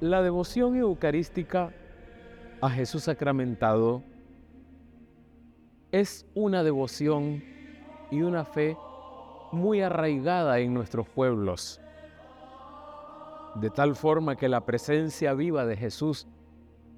La devoción eucarística a Jesús sacramentado es una devoción y una fe muy arraigada en nuestros pueblos, de tal forma que la presencia viva de Jesús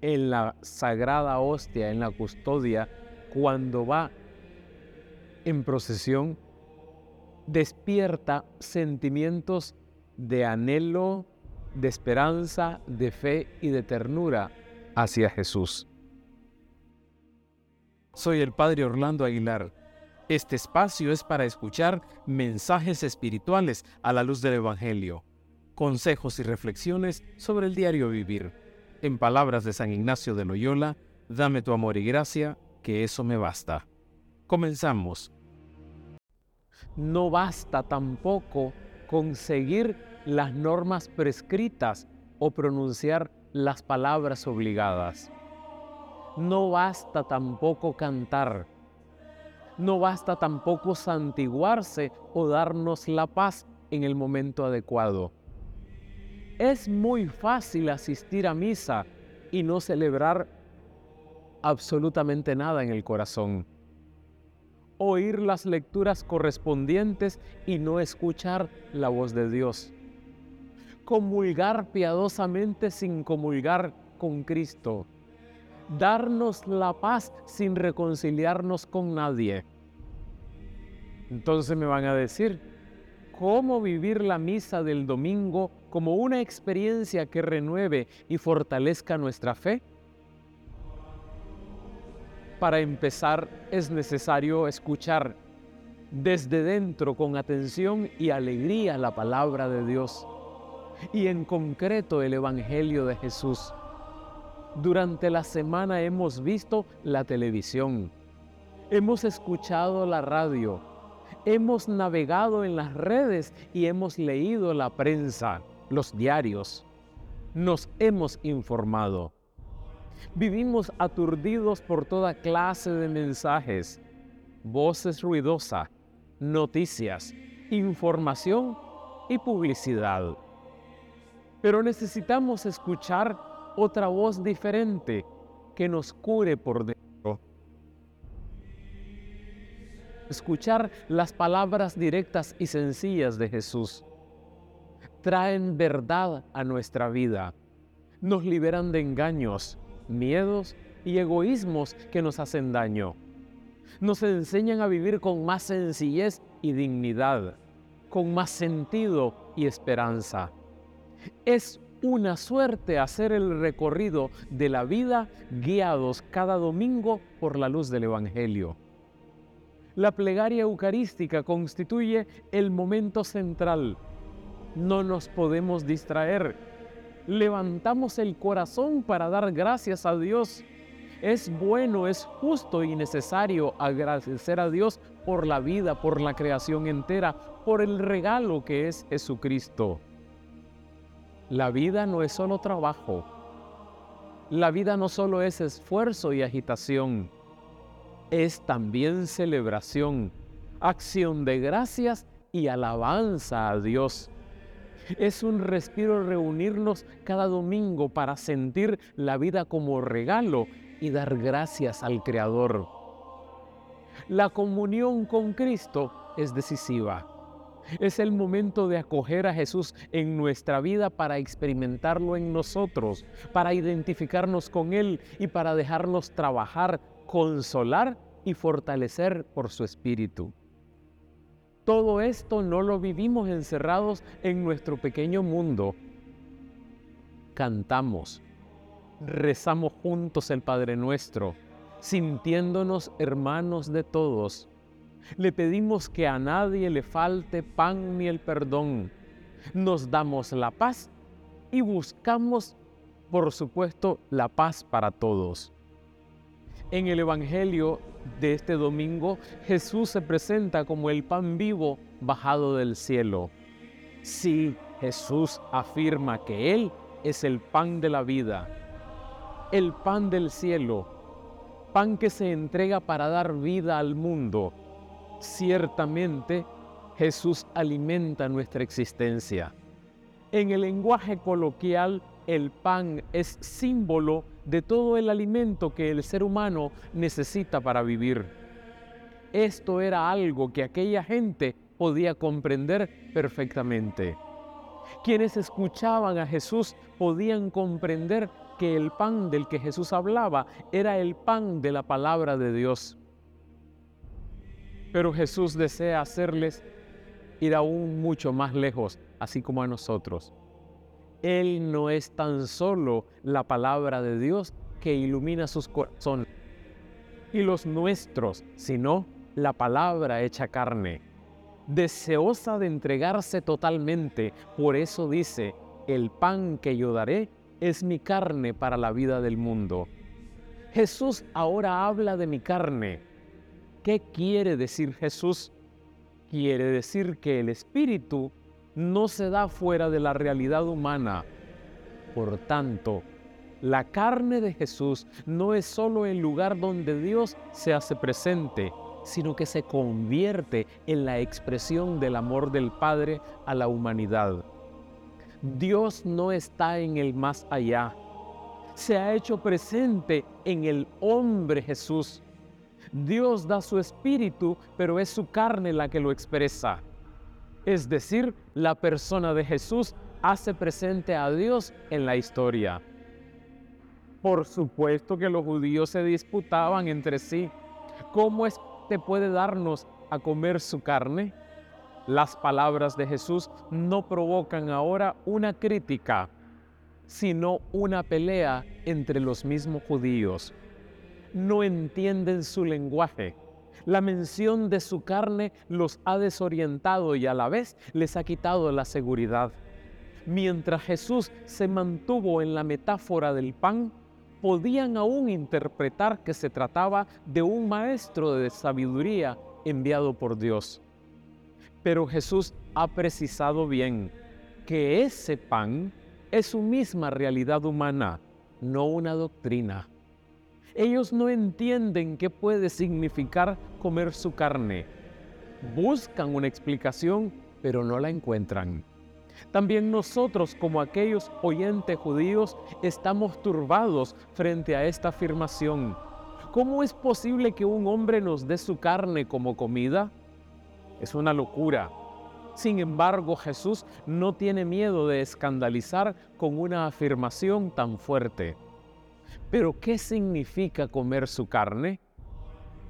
en la sagrada hostia, en la custodia, cuando va en procesión, despierta sentimientos de anhelo, de esperanza, de fe y de ternura hacia Jesús. Soy el Padre Orlando Aguilar. Este espacio es para escuchar mensajes espirituales a la luz del Evangelio, consejos y reflexiones sobre el diario vivir. En palabras de San Ignacio de Loyola, dame tu amor y gracia, que eso me basta. Comenzamos. No basta tampoco conseguir las normas prescritas o pronunciar las palabras obligadas. No basta tampoco cantar. No basta tampoco santiguarse o darnos la paz en el momento adecuado. Es muy fácil asistir a misa y no celebrar absolutamente nada en el corazón. Oír las lecturas correspondientes y no escuchar la voz de Dios comulgar piadosamente sin comulgar con Cristo. Darnos la paz sin reconciliarnos con nadie. Entonces me van a decir, ¿cómo vivir la misa del domingo como una experiencia que renueve y fortalezca nuestra fe? Para empezar, es necesario escuchar desde dentro con atención y alegría la palabra de Dios y en concreto el Evangelio de Jesús. Durante la semana hemos visto la televisión, hemos escuchado la radio, hemos navegado en las redes y hemos leído la prensa, los diarios. Nos hemos informado. Vivimos aturdidos por toda clase de mensajes, voces ruidosas, noticias, información y publicidad. Pero necesitamos escuchar otra voz diferente que nos cure por dentro. Escuchar las palabras directas y sencillas de Jesús. Traen verdad a nuestra vida. Nos liberan de engaños, miedos y egoísmos que nos hacen daño. Nos enseñan a vivir con más sencillez y dignidad, con más sentido y esperanza. Es una suerte hacer el recorrido de la vida guiados cada domingo por la luz del Evangelio. La plegaria eucarística constituye el momento central. No nos podemos distraer. Levantamos el corazón para dar gracias a Dios. Es bueno, es justo y necesario agradecer a Dios por la vida, por la creación entera, por el regalo que es Jesucristo. La vida no es solo trabajo. La vida no solo es esfuerzo y agitación. Es también celebración, acción de gracias y alabanza a Dios. Es un respiro reunirnos cada domingo para sentir la vida como regalo y dar gracias al Creador. La comunión con Cristo es decisiva. Es el momento de acoger a Jesús en nuestra vida para experimentarlo en nosotros, para identificarnos con Él y para dejarnos trabajar, consolar y fortalecer por su Espíritu. Todo esto no lo vivimos encerrados en nuestro pequeño mundo. Cantamos, rezamos juntos el Padre Nuestro, sintiéndonos hermanos de todos le pedimos que a nadie le falte pan ni el perdón. Nos damos la paz y buscamos, por supuesto, la paz para todos. En el Evangelio de este domingo, Jesús se presenta como el pan vivo bajado del cielo. Sí, Jesús afirma que Él es el pan de la vida, el pan del cielo, pan que se entrega para dar vida al mundo Ciertamente, Jesús alimenta nuestra existencia. En el lenguaje coloquial el pan es símbolo de todo el alimento que el ser humano necesita para vivir. Esto era algo que aquella gente podía comprender perfectamente. Quienes escuchaban a Jesús podían comprender que el pan del que Jesús hablaba era el pan de la palabra de Dios. Pero Jesús desea hacerles ir aún mucho más lejos, así como a nosotros. Él no es tan solo la palabra de Dios que ilumina sus corazones y los nuestros, sino la palabra hecha carne, deseosa de entregarse totalmente. Por eso dice, el pan que yo daré es mi carne para la vida del mundo. Jesús ahora habla de mi carne. ¿Qué quiere decir Jesús? Quiere decir que el Espíritu no se da fuera de la realidad humana. Por tanto, la carne de Jesús no es solo el lugar donde Dios se hace presente, sino que se convierte en la expresión del amor del Padre a la humanidad. Dios no está en el más allá, se ha hecho presente en el hombre Jesús. Dios da su espíritu, pero es su carne la que lo expresa. Es decir, la persona de Jesús hace presente a Dios en la historia. Por supuesto que los judíos se disputaban entre sí. ¿Cómo es que puede darnos a comer su carne? Las palabras de Jesús no provocan ahora una crítica, sino una pelea entre los mismos judíos. No entienden su lenguaje la mención de su carne los ha desorientado y a la vez les ha quitado la seguridad. Mientras Jesús se mantuvo en la metáfora del pan, podían aún interpretar que se trataba de un maestro de sabiduría enviado por Dios. Pero Jesús ha precisado bien que ese pan es su misma realidad humana, no una doctrina. Ellos no entienden qué puede significar comer su carne. Buscan una explicación, pero no la encuentran. También nosotros, como aquellos oyentes judíos, estamos turbados frente a esta afirmación. ¿Cómo es posible que un hombre nos dé su carne como comida? Es una locura. Sin embargo, Jesús no tiene miedo de escandalizar con una afirmación tan fuerte. Pero ¿qué significa comer su carne?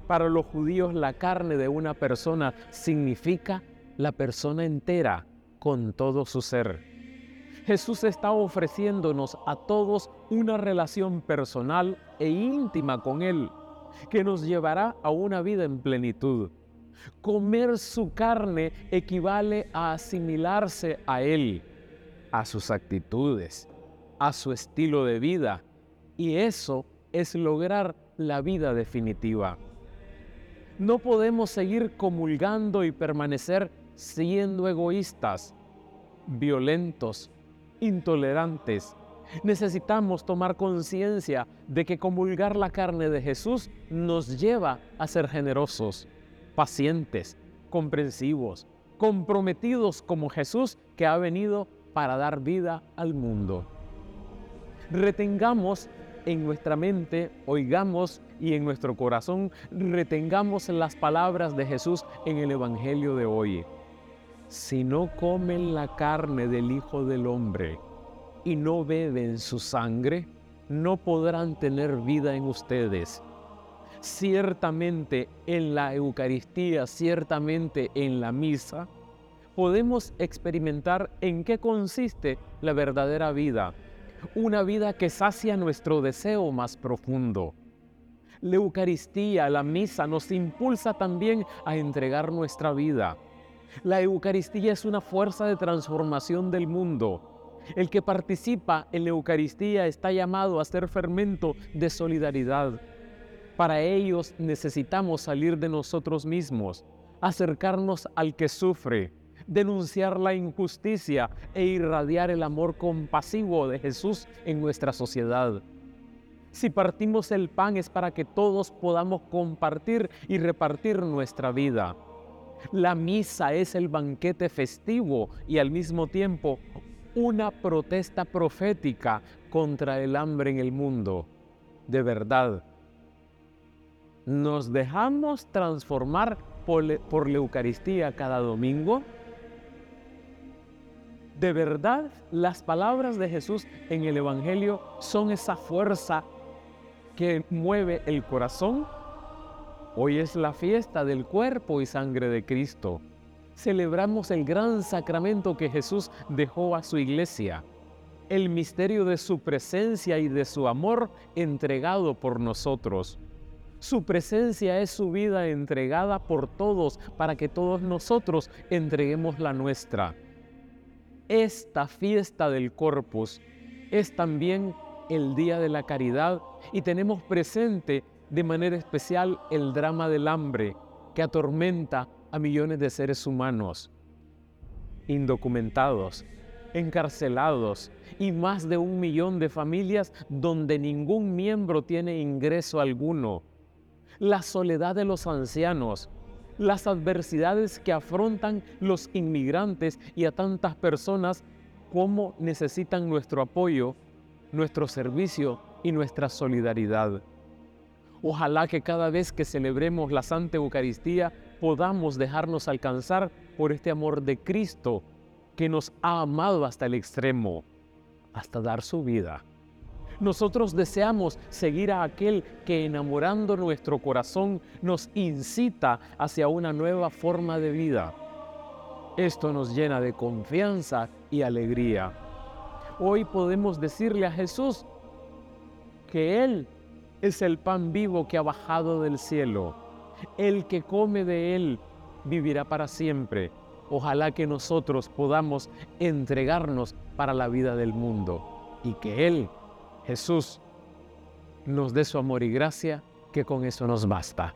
Para los judíos la carne de una persona significa la persona entera con todo su ser. Jesús está ofreciéndonos a todos una relación personal e íntima con Él, que nos llevará a una vida en plenitud. Comer su carne equivale a asimilarse a Él, a sus actitudes, a su estilo de vida, y eso es lograr la vida definitiva. No podemos seguir comulgando y permanecer siendo egoístas, violentos, intolerantes. Necesitamos tomar conciencia de que comulgar la carne de Jesús nos lleva a ser generosos, pacientes, comprensivos, comprometidos como Jesús que ha venido para dar vida al mundo. Retengamos en nuestra mente oigamos y en nuestro corazón retengamos las palabras de Jesús en el Evangelio de hoy. Si no comen la carne del Hijo del Hombre y no beben su sangre, no podrán tener vida en ustedes. Ciertamente en la Eucaristía, ciertamente en la misa, podemos experimentar en qué consiste la verdadera vida una vida que sacia nuestro deseo más profundo. La Eucaristía, la misa, nos impulsa también a entregar nuestra vida. La Eucaristía es una fuerza de transformación del mundo. El que participa en la Eucaristía está llamado a ser fermento de solidaridad. Para ellos necesitamos salir de nosotros mismos, acercarnos al que sufre, denunciar la injusticia e irradiar el amor compasivo de Jesús en nuestra sociedad. Si partimos el pan es para que todos podamos compartir y repartir nuestra vida. La misa es el banquete festivo y al mismo tiempo una protesta profética contra el hambre en el mundo. De verdad, ¿nos dejamos transformar por, la Eucaristía cada domingo? ¿De verdad las palabras de Jesús en el Evangelio son esa fuerza que mueve el corazón? Hoy es la fiesta del cuerpo y sangre de Cristo. Celebramos el gran sacramento que Jesús dejó a su iglesia, el misterio de su presencia y de su amor entregado por nosotros. Su presencia es su vida entregada por todos para que todos nosotros entreguemos la nuestra. Esta fiesta del Corpus es también el Día de la Caridad y tenemos presente de manera especial el drama del hambre que atormenta a millones de seres humanos, indocumentados, encarcelados y más de un millón de familias donde ningún miembro tiene ingreso alguno. La soledad de los ancianos, las adversidades que afrontan los inmigrantes y a tantas personas como necesitan nuestro apoyo, nuestro servicio y nuestra solidaridad. Ojalá que cada vez que celebremos la Santa Eucaristía podamos dejarnos alcanzar por este amor de Cristo que nos ha amado hasta el extremo, hasta dar su vida. Nosotros deseamos seguir a aquel que enamorando nuestro corazón nos incita hacia una nueva forma de vida. Esto nos llena de confianza y alegría. Hoy podemos decirle a Jesús que Él es el pan vivo que ha bajado del cielo. El que come de él vivirá para siempre. Ojalá que nosotros podamos entregarnos para la vida del mundo y que Él, Jesús, nos dé su amor y gracia, que con eso nos basta.